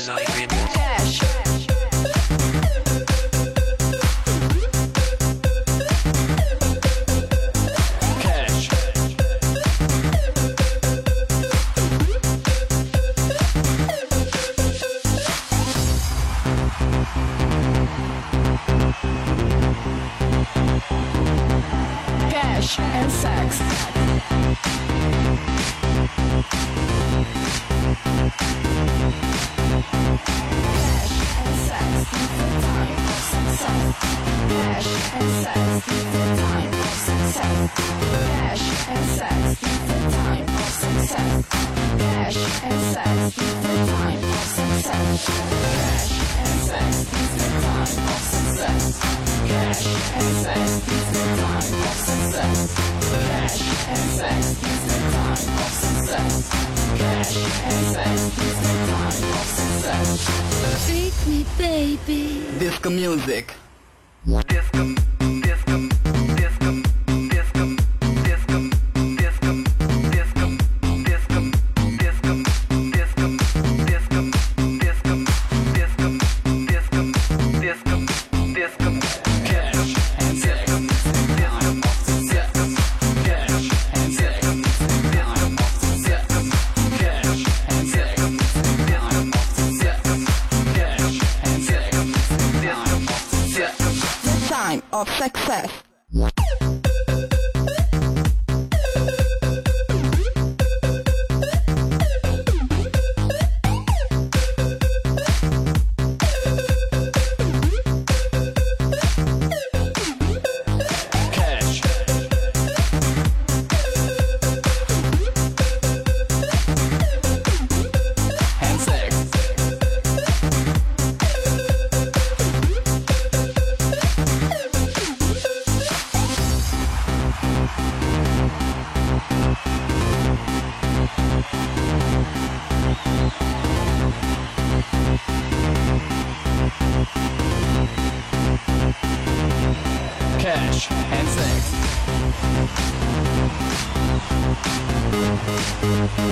Saturday night.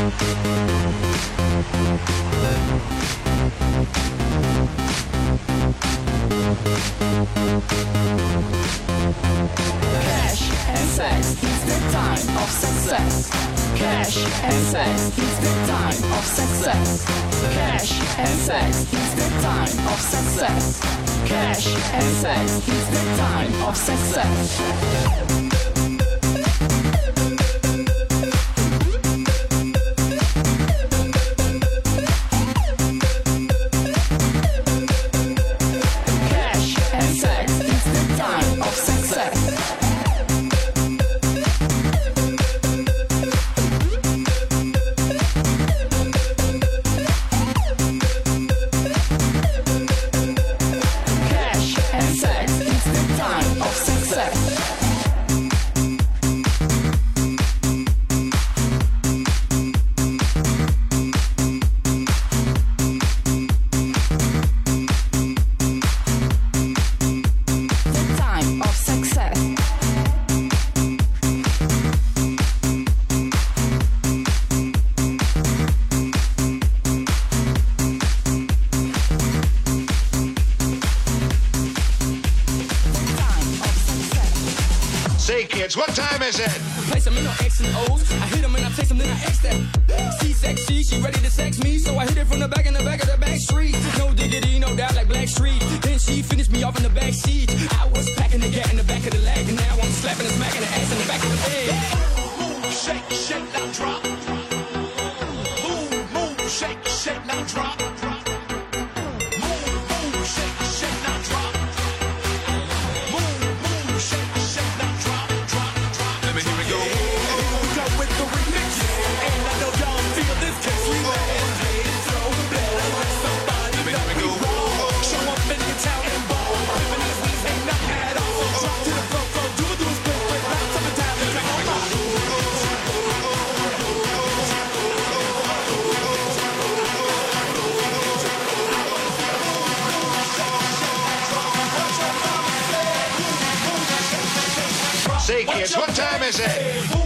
Cash and sex is the time of success. Cash and sex is the time of success. Cash and sex is the time of success. Cash and sex is the time of success. And. Is it?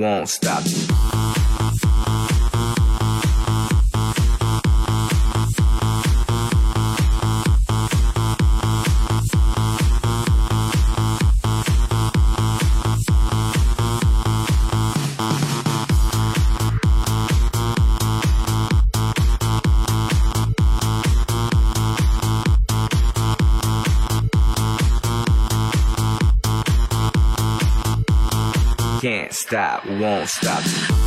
Won't stop. Can't stop, won't stop.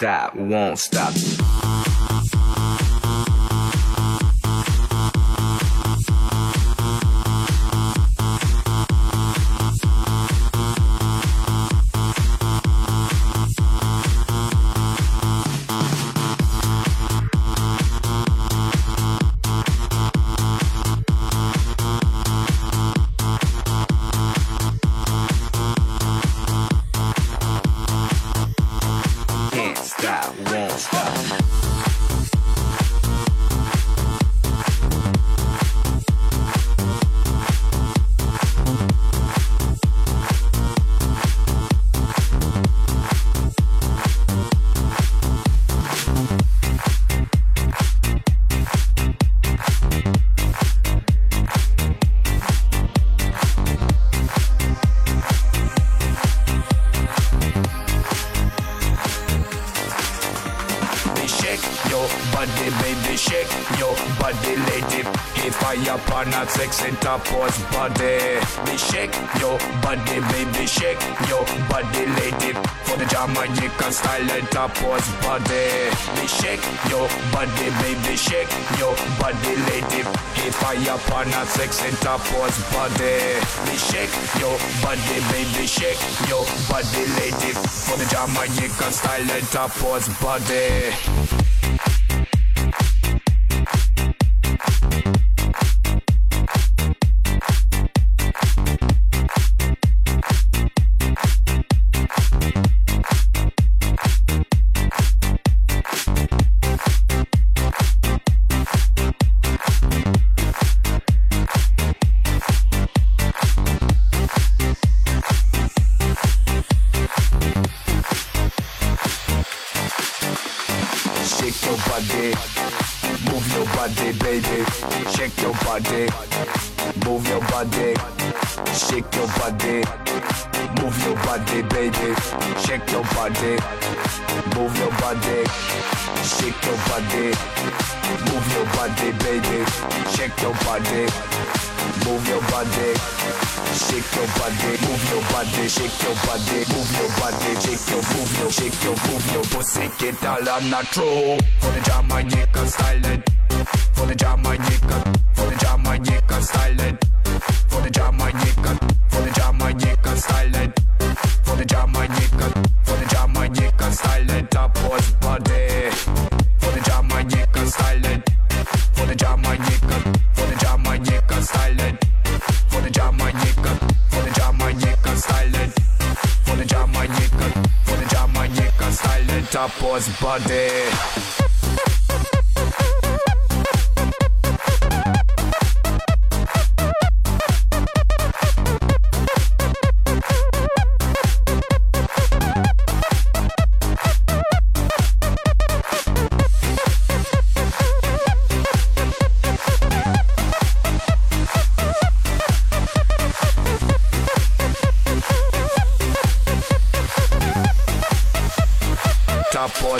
Stop, won't stop. Sexy tapos body, be shake your body, baby, shake your body, lady. For the Jamaican style tapos body, be shake your body, baby, shake your body, lady. If I upon a sexy tapos body, be shake your body, baby, shake your body, lady. For the Jamaican style tapos body. Shake your body, move your body, baby. Shake your body, move your body. Shake your body, move your body, baby. Shake your body, move your body. Shake your body, move your body, baby. Shake your body, move your body. Shake your body, move your body, shake your body, move your body, shake your, move your, shake your, move your pussy, get all on true. For the Jamaican style, for the Jamaican, for the Jamaican style, for the Jamaican, for the Jamaican style, for the Jamaican, for the Jamaican style, top was body. Top was body.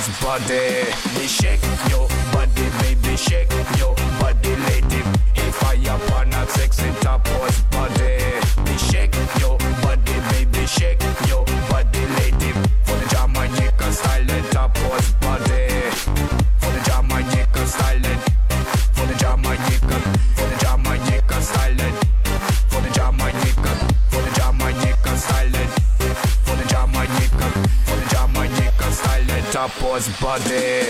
Tappers body. Me shake your body.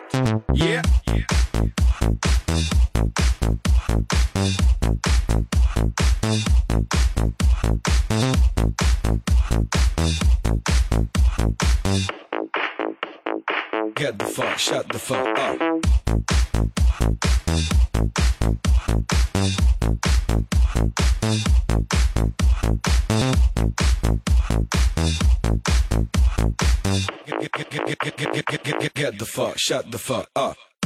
Yeah. yeah. Get the fuck, shut the fuck up. Get, get, get, get, get, get, get, get, get, get the fuck, shut the fuck up.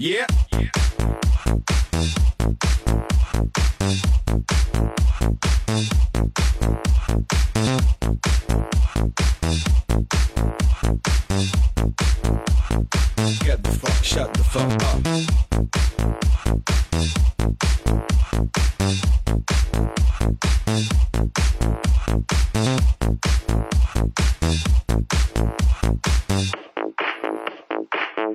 Yeah. Get the fuck, shut the fuck up.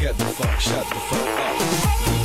Get the fuck, shut the fuck up.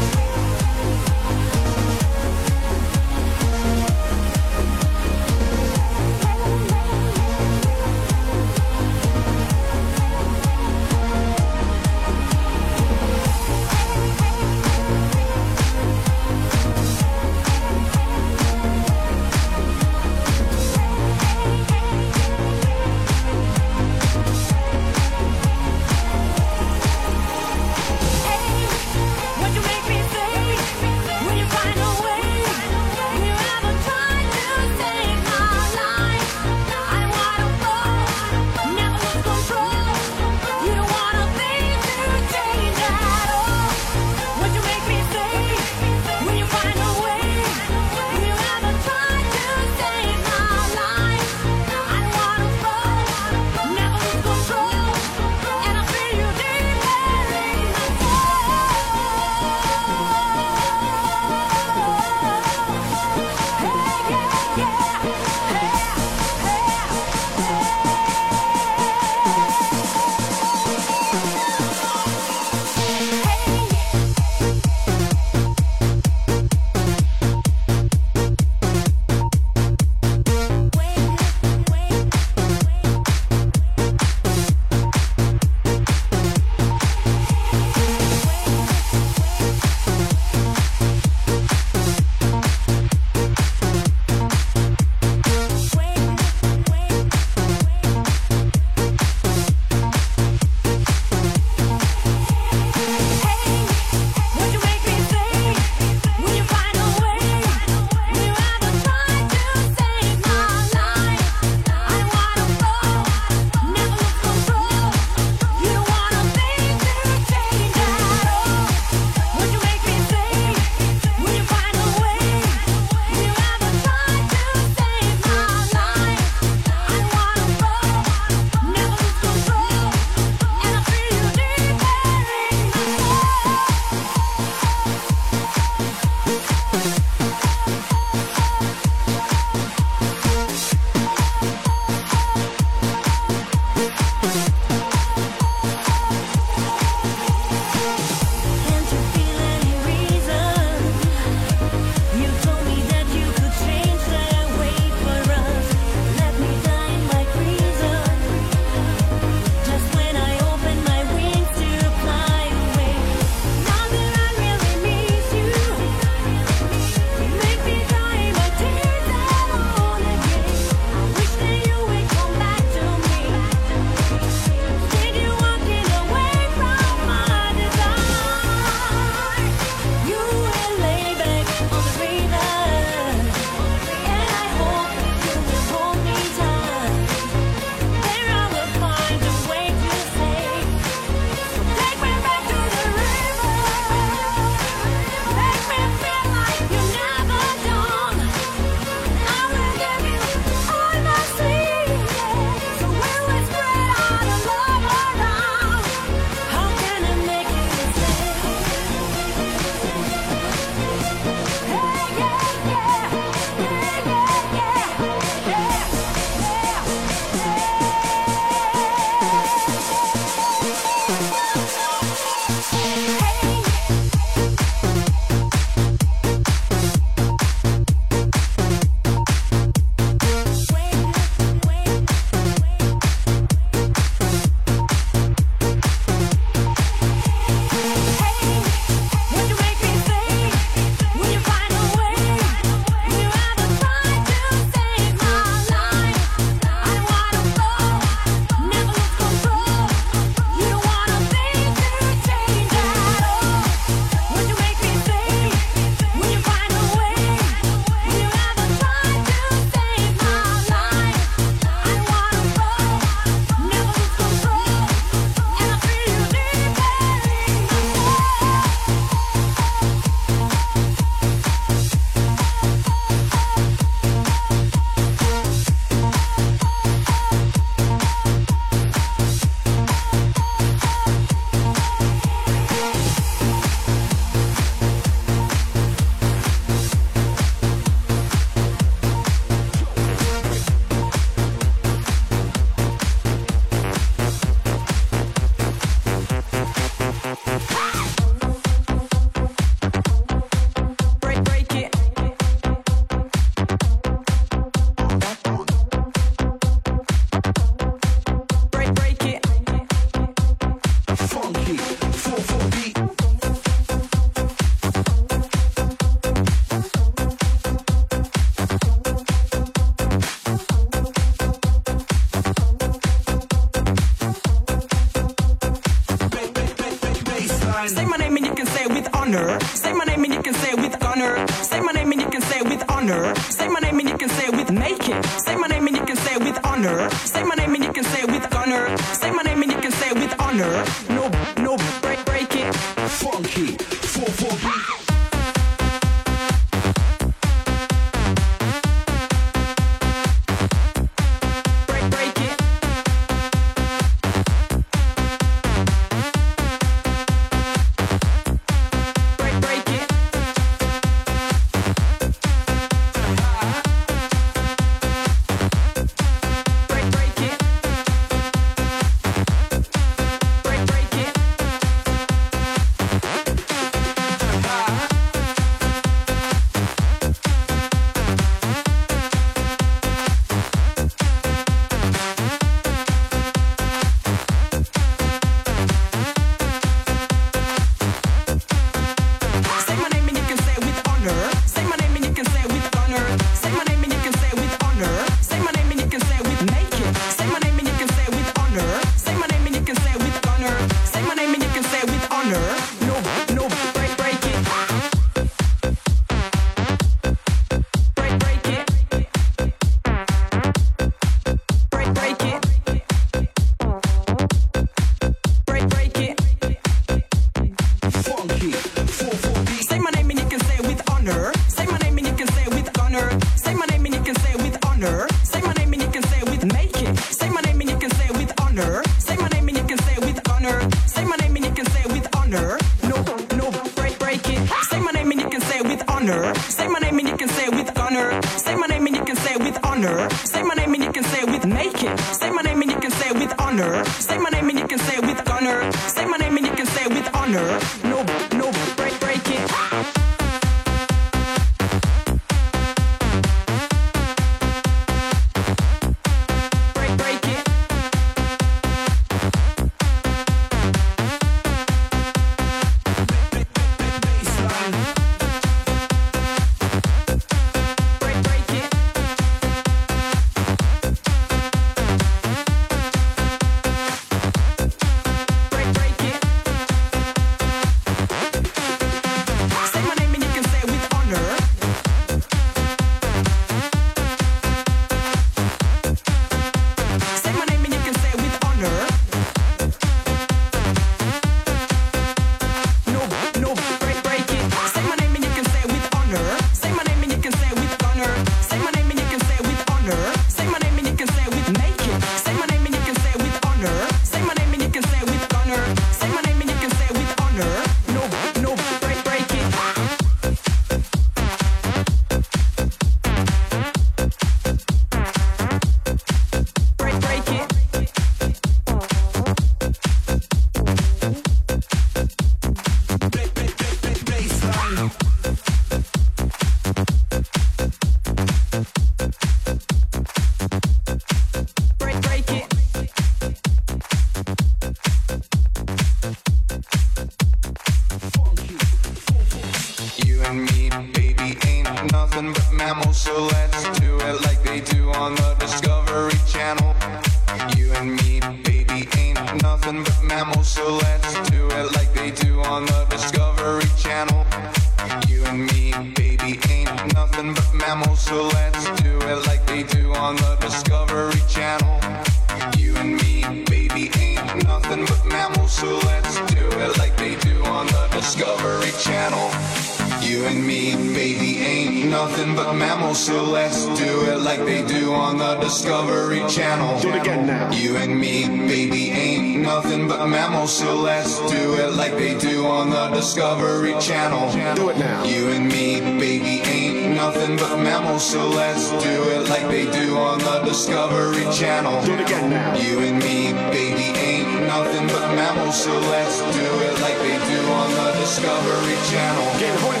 Discovery Channel.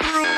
I